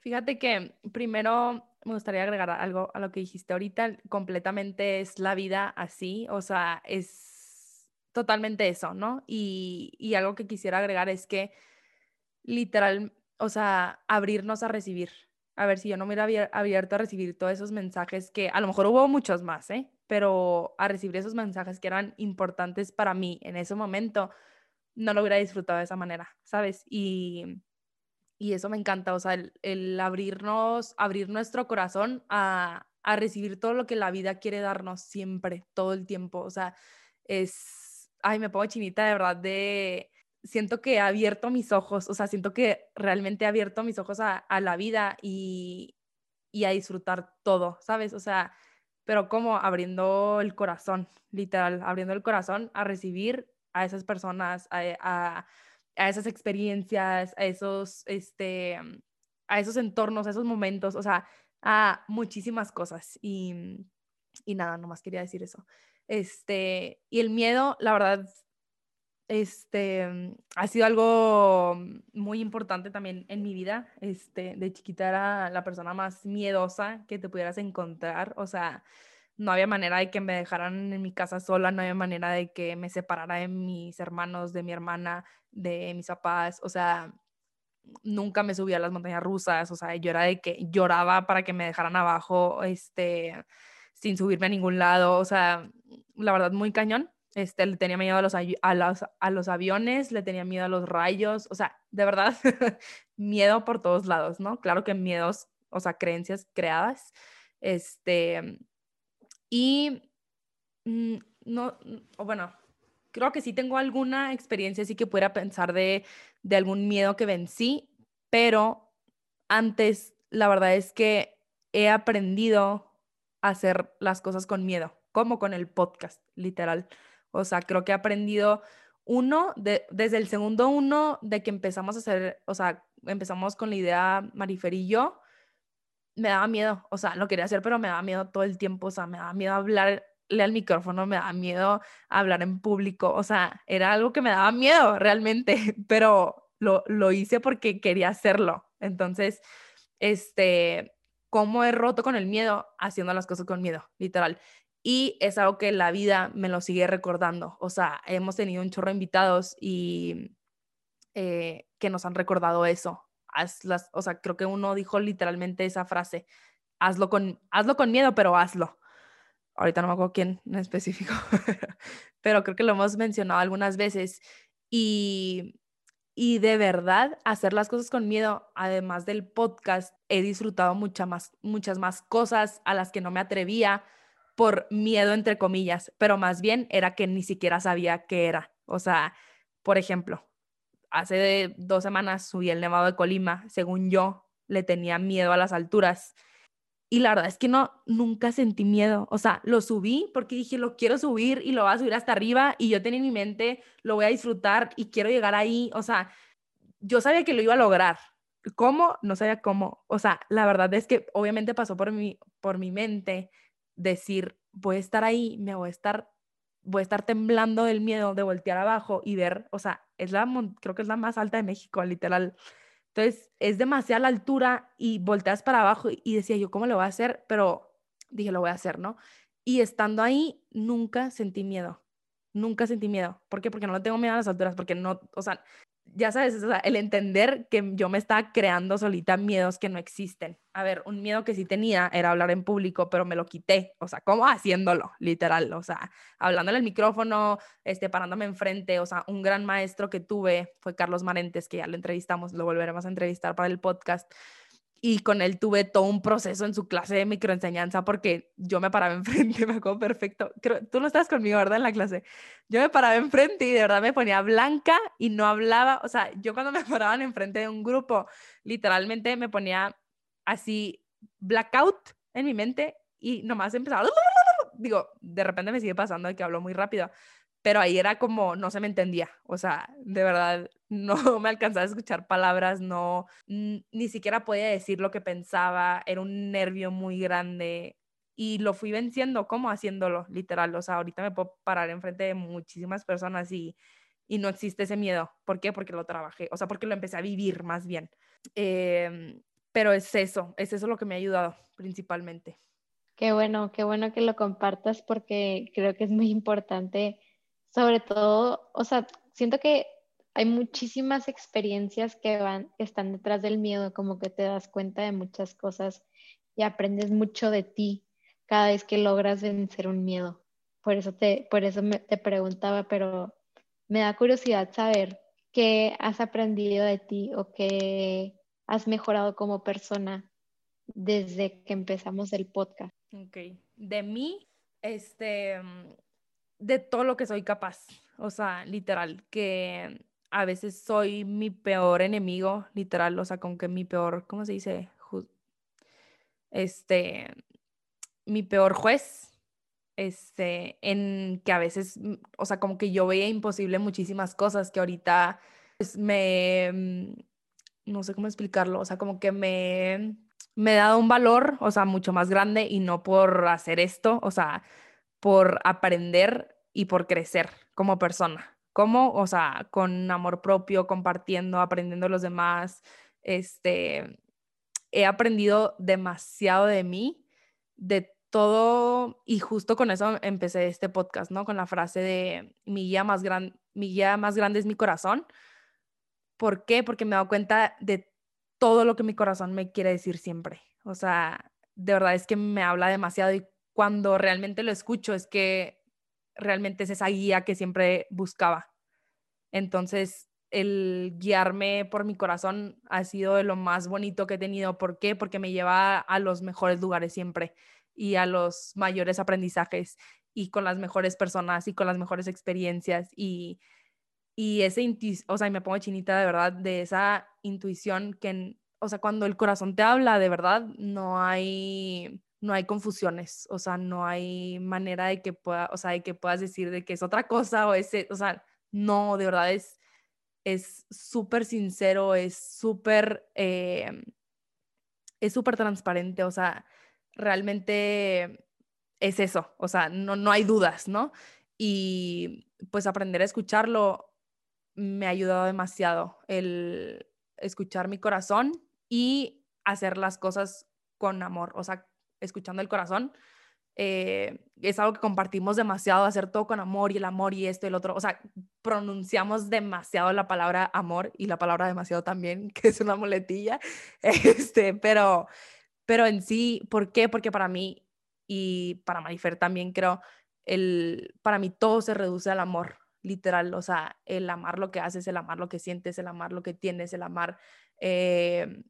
Fíjate que primero me gustaría agregar algo a lo que dijiste ahorita, completamente es la vida así, o sea, es totalmente eso, ¿no? Y, y algo que quisiera agregar es que literal, o sea, abrirnos a recibir. A ver, si yo no me hubiera abierto a recibir todos esos mensajes que a lo mejor hubo muchos más, ¿eh? pero a recibir esos mensajes que eran importantes para mí en ese momento, no lo hubiera disfrutado de esa manera, ¿sabes? Y, y eso me encanta, o sea, el, abrirnos, abrir nuestro corazón a, a, recibir todo lo que la vida quiere darnos siempre, todo el tiempo, o sea, es, ay, me pongo chinita de verdad de, siento que he abierto mis ojos, o sea, siento que realmente he abierto mis ojos a, la vida y, a disfrutar todo, ¿sabes? O sea, pero como abriendo el corazón, literal, abriendo el corazón a recibir a esas personas, a, a, esas experiencias, a esos, este, a esos entornos, a esos momentos, o sea, a muchísimas cosas. Y, y nada, nomás quería decir eso. Este, y el miedo, la verdad, este, ha sido algo muy importante también en mi vida. Este, de chiquita era la persona más miedosa que te pudieras encontrar. O sea, no había manera de que me dejaran en mi casa sola, no había manera de que me separara de mis hermanos, de mi hermana, de mis papás. O sea, nunca me subía a las montañas rusas. O sea, yo era de que lloraba para que me dejaran abajo, este, sin subirme a ningún lado. O sea, la verdad, muy cañón. Este, le tenía miedo a los, a, los, a los aviones, le tenía miedo a los rayos, o sea, de verdad, miedo por todos lados, ¿no? Claro que miedos, o sea, creencias creadas. Este, y mm, no, o bueno, creo que sí tengo alguna experiencia así que pudiera pensar de, de algún miedo que vencí, pero antes la verdad es que he aprendido a hacer las cosas con miedo, como con el podcast, literal. O sea, creo que he aprendido uno, de, desde el segundo uno de que empezamos a hacer, o sea, empezamos con la idea Marifer y yo, me daba miedo, o sea, lo quería hacer, pero me daba miedo todo el tiempo, o sea, me daba miedo hablarle al micrófono, me daba miedo hablar en público, o sea, era algo que me daba miedo realmente, pero lo, lo hice porque quería hacerlo. Entonces, este, ¿cómo he roto con el miedo? Haciendo las cosas con miedo, literal. Y es algo que la vida me lo sigue recordando. O sea, hemos tenido un chorro de invitados y eh, que nos han recordado eso. las, o sea, creo que uno dijo literalmente esa frase, hazlo con, hazlo con miedo, pero hazlo. Ahorita no me acuerdo quién en específico, pero creo que lo hemos mencionado algunas veces. Y, y de verdad, hacer las cosas con miedo, además del podcast, he disfrutado mucha más, muchas más cosas a las que no me atrevía por miedo, entre comillas, pero más bien era que ni siquiera sabía qué era. O sea, por ejemplo, hace dos semanas subí el Nevado de Colima, según yo, le tenía miedo a las alturas. Y la verdad es que no, nunca sentí miedo. O sea, lo subí porque dije, lo quiero subir y lo voy a subir hasta arriba y yo tenía en mi mente, lo voy a disfrutar y quiero llegar ahí. O sea, yo sabía que lo iba a lograr. ¿Cómo? No sabía cómo. O sea, la verdad es que obviamente pasó por mi, por mi mente decir, voy a estar ahí, me voy a estar, voy a estar temblando del miedo de voltear abajo y ver, o sea, es la, creo que es la más alta de México, literal. Entonces, es demasiada la altura y volteas para abajo y decía yo, ¿cómo lo voy a hacer? Pero dije, lo voy a hacer, ¿no? Y estando ahí, nunca sentí miedo. Nunca sentí miedo. ¿Por qué? Porque no tengo miedo a las alturas, porque no, o sea, ya sabes, el entender que yo me estaba creando solita miedos que no existen. A ver, un miedo que sí tenía era hablar en público, pero me lo quité, o sea, ¿cómo haciéndolo? Literal, o sea, hablando en el micrófono, este, parándome enfrente, o sea, un gran maestro que tuve fue Carlos Marentes, que ya lo entrevistamos, lo volveremos a entrevistar para el podcast y con él tuve todo un proceso en su clase de microenseñanza porque yo me paraba enfrente, me acuerdo perfecto. Creo, tú no estabas conmigo, ¿verdad? En la clase. Yo me paraba enfrente y de verdad me ponía blanca y no hablaba. O sea, yo cuando me paraban enfrente de un grupo, literalmente me ponía así blackout en mi mente y nomás empezaba. Digo, de repente me sigue pasando de que hablo muy rápido, pero ahí era como, no se me entendía, o sea, de verdad, no me alcanzaba a escuchar palabras, no, ni siquiera podía decir lo que pensaba, era un nervio muy grande y lo fui venciendo, como haciéndolo, literal, o sea, ahorita me puedo parar enfrente de muchísimas personas y, y no existe ese miedo, ¿por qué? Porque lo trabajé, o sea, porque lo empecé a vivir más bien. Em, pero es eso, es eso lo que me ha ayudado principalmente. Qué bueno, qué bueno que lo compartas porque creo que es muy importante sobre todo, o sea, siento que hay muchísimas experiencias que van, que están detrás del miedo, como que te das cuenta de muchas cosas y aprendes mucho de ti cada vez que logras vencer un miedo. Por eso te, por eso te preguntaba, pero me da curiosidad saber qué has aprendido de ti o qué has mejorado como persona desde que empezamos el podcast. Ok, de mí, este, de todo lo que soy capaz. O sea, literal, que a veces soy mi peor enemigo, literal, o sea, con que mi peor, ¿cómo se dice? este, mi peor juez, este, en que a veces, mm, o sea, como que yo veía imposible muchísimas cosas que ahorita pues, me, mm, no sé cómo explicarlo, o sea, como que me, me he dado un valor, o sea, mucho más grande y no por hacer esto, o sea, por aprender y por crecer como persona. ¿Cómo? O sea, con amor propio, compartiendo, aprendiendo de los demás. Este, he aprendido demasiado de mí, de todo, y justo con eso empecé este podcast, ¿no? Con la frase de mi guía más, gran, mi guía más grande es mi corazón. ¿Por qué? Porque me he dado cuenta de todo lo que mi corazón me quiere decir siempre. O sea, de verdad es que me habla demasiado y cuando realmente lo escucho es que realmente es esa guía que siempre buscaba. Entonces, el guiarme por mi corazón ha sido de lo más bonito que he tenido. ¿Por qué? Porque me lleva a los mejores lugares siempre y a los mayores aprendizajes y con las mejores personas y con las mejores experiencias y, y ese, o sea, me pongo chinita de verdad de esa intuición que, o sea, cuando el corazón te habla de verdad, no hay, no hay confusiones, o sea, no hay manera de que pueda, o sea, de que puedas decir de que es otra cosa o ese, o sea, no, de verdad es es súper sincero, es súper, eh, es súper transparente, o sea, realmente es eso, o sea, no, no hay dudas, ¿no? Y pues aprender a escucharlo me ha ayudado demasiado, el escuchar mi corazón y hacer las cosas con amor, o sea, escuchando el corazón eh, es algo que compartimos demasiado, hacer todo con amor y el amor y esto y el otro. O sea, pronunciamos demasiado la palabra amor y la palabra demasiado también, que es una muletilla. Este, pero, pero en sí, ¿por qué? Porque para mí y para Marifer también creo, el, para mí todo se reduce al amor, literal. O sea, el amar lo que haces, el amar lo que sientes, el amar lo que tienes, el amar... Eh,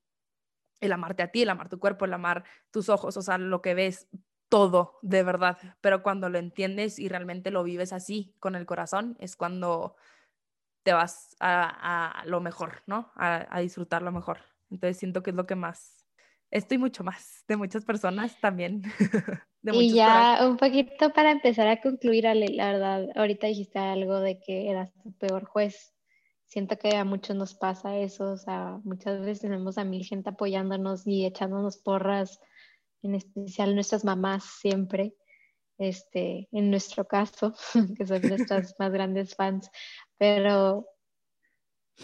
el amarte a ti, el amar tu cuerpo, el amar tus ojos, o sea, lo que ves, todo, de verdad, pero cuando lo entiendes y realmente lo vives así, con el corazón, es cuando te vas a, lo mejor, ¿no? A, disfrutar lo mejor. Entonces siento que es lo que más, esto y mucho más, de muchas personas también. y ya un poquito para empezar a concluir, Ale, la verdad, ahorita dijiste algo de que eras tu peor juez. Siento que a muchos nos pasa eso, o sea, muchas veces tenemos a mil gente apoyándonos y echándonos porras en especial nuestras mamás siempre, este, en nuestro caso, que son nuestras más grandes fans, pero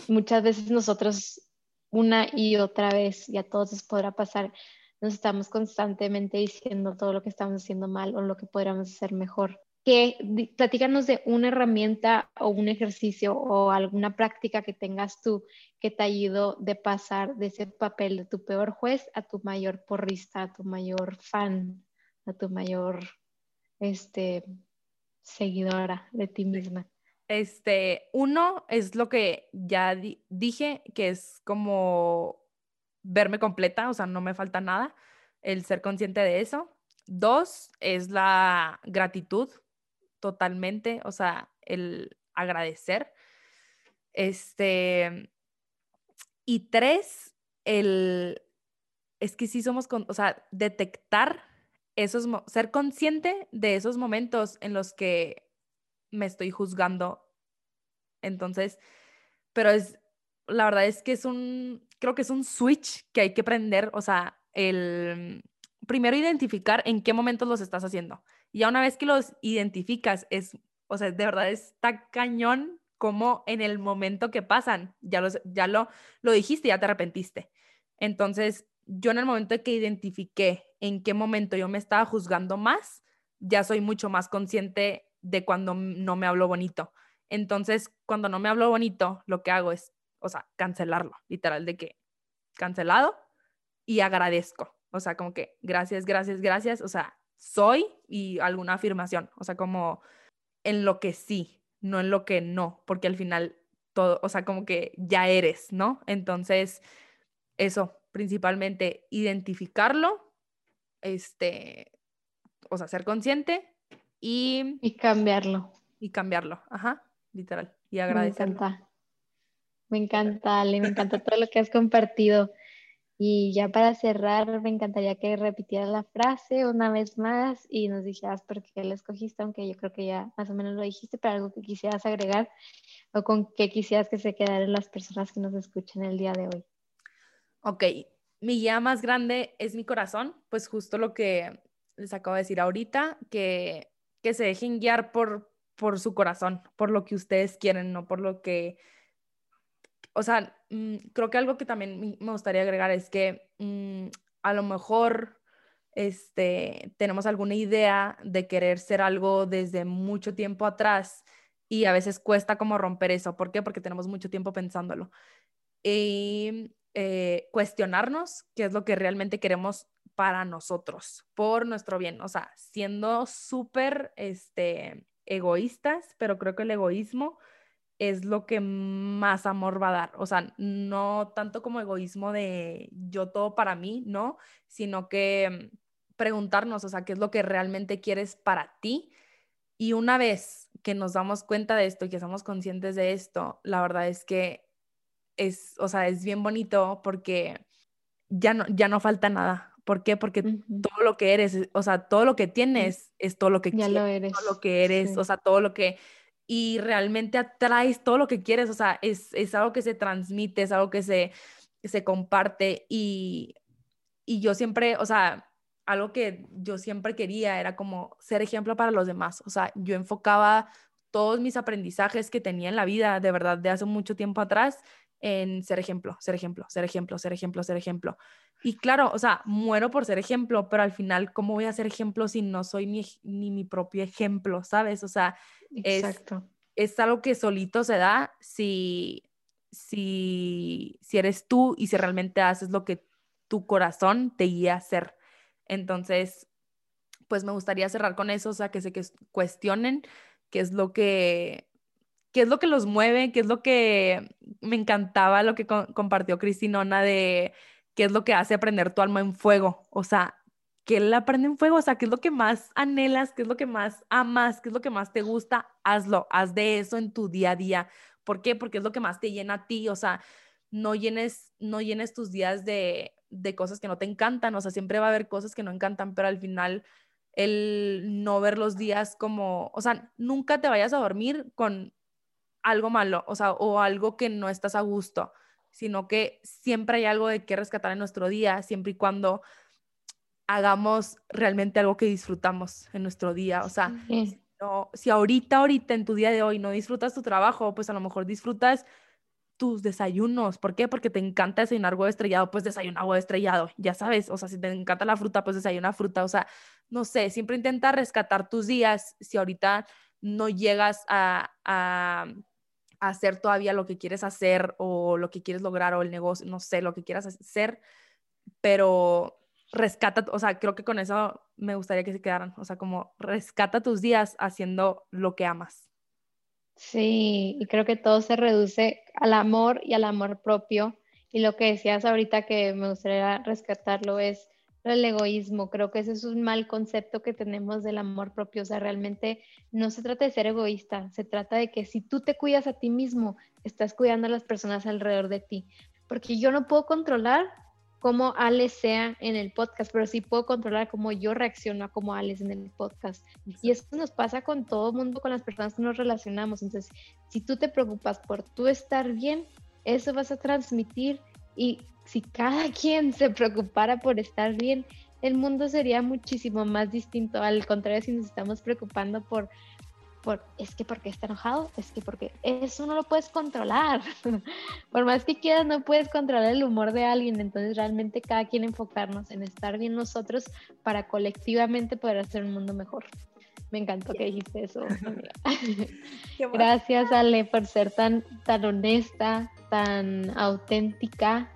muchas veces nosotros una y otra vez, y a todos les podrá pasar, nos estamos constantemente diciendo todo lo que estamos haciendo mal o lo que podríamos hacer mejor que platícanos de una herramienta o un ejercicio o alguna práctica que tengas tú que te ayudó de pasar de ese papel de tu peor juez a tu mayor porrista, a tu mayor fan, a tu mayor este, seguidora de ti misma. Este, uno es lo que ya dije, que es como verme completa, o sea, no me falta nada, el ser consciente de eso. Dos es la gratitud, totalmente, o sea, el agradecer. Este, y tres, el, es que sí somos, con, o sea, detectar esos, ser consciente de esos momentos en los que me estoy juzgando. Entonces, pero es, la verdad es que es un, creo que es un switch que hay que prender, o sea, el primero identificar en qué momentos los estás haciendo. Y ya una vez que los identificas, es, o sea, de verdad está cañón como en el momento que pasan, ya, los, ya lo, lo dijiste, ya te arrepentiste. Entonces, yo en el momento que identifiqué en qué momento yo me estaba juzgando más, ya soy mucho más consciente de cuando no me hablo bonito. Entonces, cuando no me hablo bonito, lo que hago es, o sea, cancelarlo, literal, de que cancelado y agradezco. O sea, como que gracias, gracias, gracias. O sea, soy y alguna afirmación, o sea, como en lo que sí, no en lo que no, porque al final todo, o sea, como que ya eres, ¿no? Entonces, eso, principalmente identificarlo, este, o sea, ser consciente y... Y cambiarlo. Y cambiarlo, ajá, literal, y agradecerlo. Me encanta, me encanta, Ale, me encanta todo lo que has compartido. Y ya para cerrar, me encantaría que repitieras la frase una vez más y nos dijeras por qué la escogiste, aunque yo creo que ya más o menos lo dijiste, pero algo que quisieras agregar o con qué quisieras que se quedaran las personas que nos escuchen el día de hoy. Ok, mi guía más grande es mi corazón, pues justo lo que les acabo de decir ahorita, que, que se dejen guiar por, por su corazón, por lo que ustedes quieren, no por lo que o sea, mm, creo que algo que también me gustaría agregar es que mm, a lo mejor este, tenemos alguna idea de querer ser algo desde mucho tiempo atrás y a veces cuesta como romper eso. ¿Por qué? Porque tenemos mucho tiempo pensándolo. Y eh, cuestionarnos qué es lo que realmente queremos para nosotros, por nuestro bien. O sea, siendo súper este, egoístas, pero creo que el egoísmo es lo que más amor va a dar. O sea, no tanto como egoísmo de yo todo para mí, ¿no? Sino que mm, preguntarnos, o sea, qué es lo que realmente quieres para ti. Y una vez que nos damos cuenta de esto y que somos conscientes de esto, la verdad es que es, o sea, es bien bonito porque ya no, ya no falta nada. ¿Por qué? Porque todo lo que eres, o sea, todo lo que tienes es todo lo que ya quieres, lo eres. todo lo que eres, o sea, todo lo que y realmente atraes todo lo que quieres, o sea, es, es algo que se transmite, es algo que se, se comparte y, y yo siempre, o sea, algo que yo siempre quería era como ser ejemplo para los demás, o sea, yo enfocaba todos mis aprendizajes que tenía en la vida, de verdad, de hace mucho tiempo atrás, en ser ejemplo, ser ejemplo, ser ejemplo, ser ejemplo, ser ejemplo. Y claro, o sea, muero por ser ejemplo, pero al final, ¿cómo voy a ser ejemplo si no soy ni, ni mi propio ejemplo, sabes? O sea, Exacto. Es, es algo que solito se da si, si, si eres tú y si realmente haces lo que tu corazón te guía a hacer. Entonces, pues me gustaría cerrar con eso, o sea, que se que cuestionen qué es lo que qué es lo que los mueve, qué es lo que me encantaba lo que compartió Cristinona de qué es lo que hace aprender tu alma en fuego, o sea, que la prende en fuego, o sea, qué es lo que más anhelas, qué es lo que más amas, qué es lo que más te gusta, hazlo, haz de eso en tu día a día. ¿Por qué? Porque es lo que más te llena a ti, o sea, no llenes, no llenes tus días de, de cosas que no te encantan, o sea, siempre va a haber cosas que no encantan, pero al final el no ver los días como, o sea, nunca te vayas a dormir con algo malo, o sea, o algo que no estás a gusto, sino que siempre hay algo de qué rescatar en nuestro día, siempre y cuando hagamos realmente algo que disfrutamos en nuestro día. O sea, si ahorita, ahorita en tu día de hoy no disfrutas tu trabajo, pues a lo mejor disfrutas tus desayunos. ¿Por qué? Porque te encanta desayunar huevo estrellado, pues desayuna huevo estrellado, ya sabes. O sea, si te encanta la fruta, pues desayuna fruta. O sea, no sé, siempre intenta rescatar tus días. Si ahorita no llegas a hacer todavía lo que quieres hacer o lo que quieres lograr o el negocio, no sé, lo que quieras hacer, pero rescata, o sea, creo que con eso me gustaría que se quedaran, o sea, como rescata tus días haciendo lo que amas. Sí, y creo que todo se reduce al amor y al amor propio. Y lo que decías ahorita que me gustaría rescatarlo es el egoísmo. Creo que ese es un mal concepto que tenemos del amor propio. O sea, realmente no se trata de ser egoísta, se trata de que si tú te cuidas a ti mismo, estás cuidando a las personas alrededor de ti. Porque yo no puedo controlar cómo Alex sea en el podcast, pero sí puedo controlar cómo yo reacciono a cómo Alex en el podcast. Y eso nos pasa con todo el mundo, con las personas que nos relacionamos. Entonces, si tú te preocupas por tú estar bien, eso vas a transmitir y si cada quien se preocupara por estar bien, el mundo sería muchísimo más distinto. Al contrario, si nos estamos preocupando por es que porque está enojado, es que porque eso no lo puedes controlar. por más que quieras, no puedes controlar el humor de alguien. Entonces, realmente cada quien enfocarnos en estar bien nosotros para colectivamente poder hacer un mundo mejor. Me encantó que dijiste eso. Gracias, Ale, por ser tan, tan honesta, tan auténtica,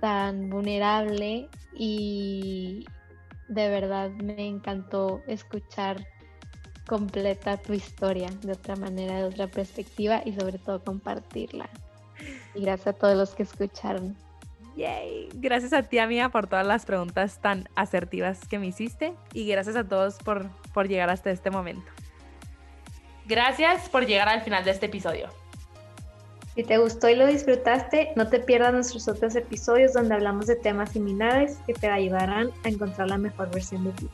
tan vulnerable y de verdad me encantó escuchar completa tu historia de otra manera, de otra perspectiva y sobre todo compartirla. Y gracias a todos los que escucharon. Yay. Gracias a ti, amiga, por todas las preguntas tan asertivas que me hiciste y gracias a todos por, por llegar hasta este momento. Gracias por llegar al final de este episodio. Si te gustó y lo disfrutaste, no te pierdas nuestros otros episodios donde hablamos de temas similares que te ayudarán a encontrar la mejor versión de ti.